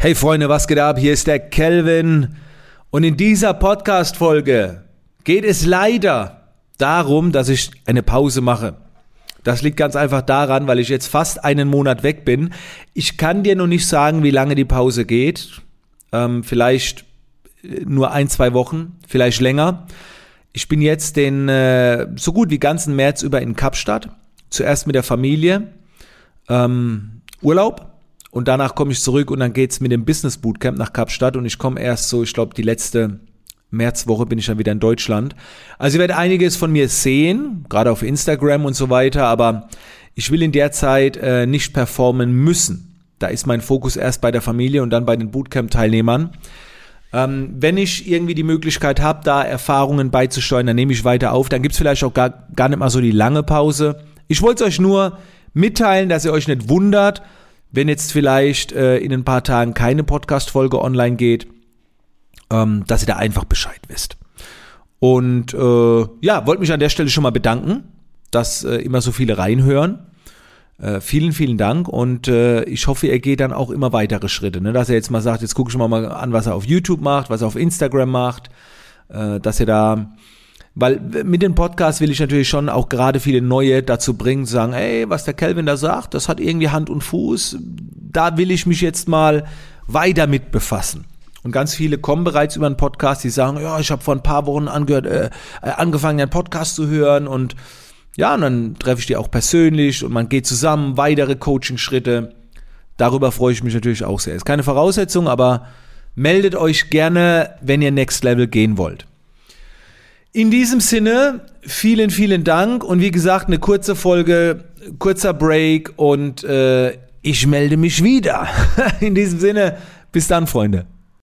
Hey Freunde, was geht ab? Hier ist der Kelvin und in dieser Podcast-Folge geht es leider darum, dass ich eine Pause mache. Das liegt ganz einfach daran, weil ich jetzt fast einen Monat weg bin. Ich kann dir noch nicht sagen, wie lange die Pause geht. Ähm, vielleicht äh, nur ein, zwei Wochen, vielleicht länger. Ich bin jetzt den äh, so gut wie ganzen März über in Kapstadt. Zuerst mit der Familie. Ähm, Urlaub und danach komme ich zurück und dann geht's mit dem Business Bootcamp nach Kapstadt und ich komme erst so, ich glaube, die letzte Märzwoche bin ich dann wieder in Deutschland. Also ihr werdet einiges von mir sehen, gerade auf Instagram und so weiter, aber ich will in der Zeit äh, nicht performen müssen. Da ist mein Fokus erst bei der Familie und dann bei den Bootcamp-Teilnehmern. Ähm, wenn ich irgendwie die Möglichkeit habe, da Erfahrungen beizusteuern, dann nehme ich weiter auf. Dann gibt's vielleicht auch gar, gar nicht mal so die lange Pause. Ich wollte euch nur mitteilen, dass ihr euch nicht wundert, wenn jetzt vielleicht äh, in ein paar Tagen keine Podcast-Folge online geht, ähm, dass ihr da einfach Bescheid wisst. Und äh, ja, wollte mich an der Stelle schon mal bedanken, dass äh, immer so viele reinhören. Äh, vielen, vielen Dank und äh, ich hoffe, ihr geht dann auch immer weitere Schritte, ne? dass er jetzt mal sagt, jetzt gucke ich mal, mal an, was er auf YouTube macht, was er auf Instagram macht, äh, dass ihr da weil mit dem Podcast will ich natürlich schon auch gerade viele Neue dazu bringen, zu sagen, ey, was der Kelvin da sagt, das hat irgendwie Hand und Fuß. Da will ich mich jetzt mal weiter mit befassen. Und ganz viele kommen bereits über einen Podcast, die sagen, ja, ich habe vor ein paar Wochen angehört, äh, angefangen, einen Podcast zu hören und ja, und dann treffe ich die auch persönlich und man geht zusammen, weitere Coaching-Schritte. Darüber freue ich mich natürlich auch sehr. Ist keine Voraussetzung, aber meldet euch gerne, wenn ihr Next Level gehen wollt. In diesem Sinne, vielen, vielen Dank und wie gesagt, eine kurze Folge, kurzer Break und äh, ich melde mich wieder. In diesem Sinne, bis dann, Freunde.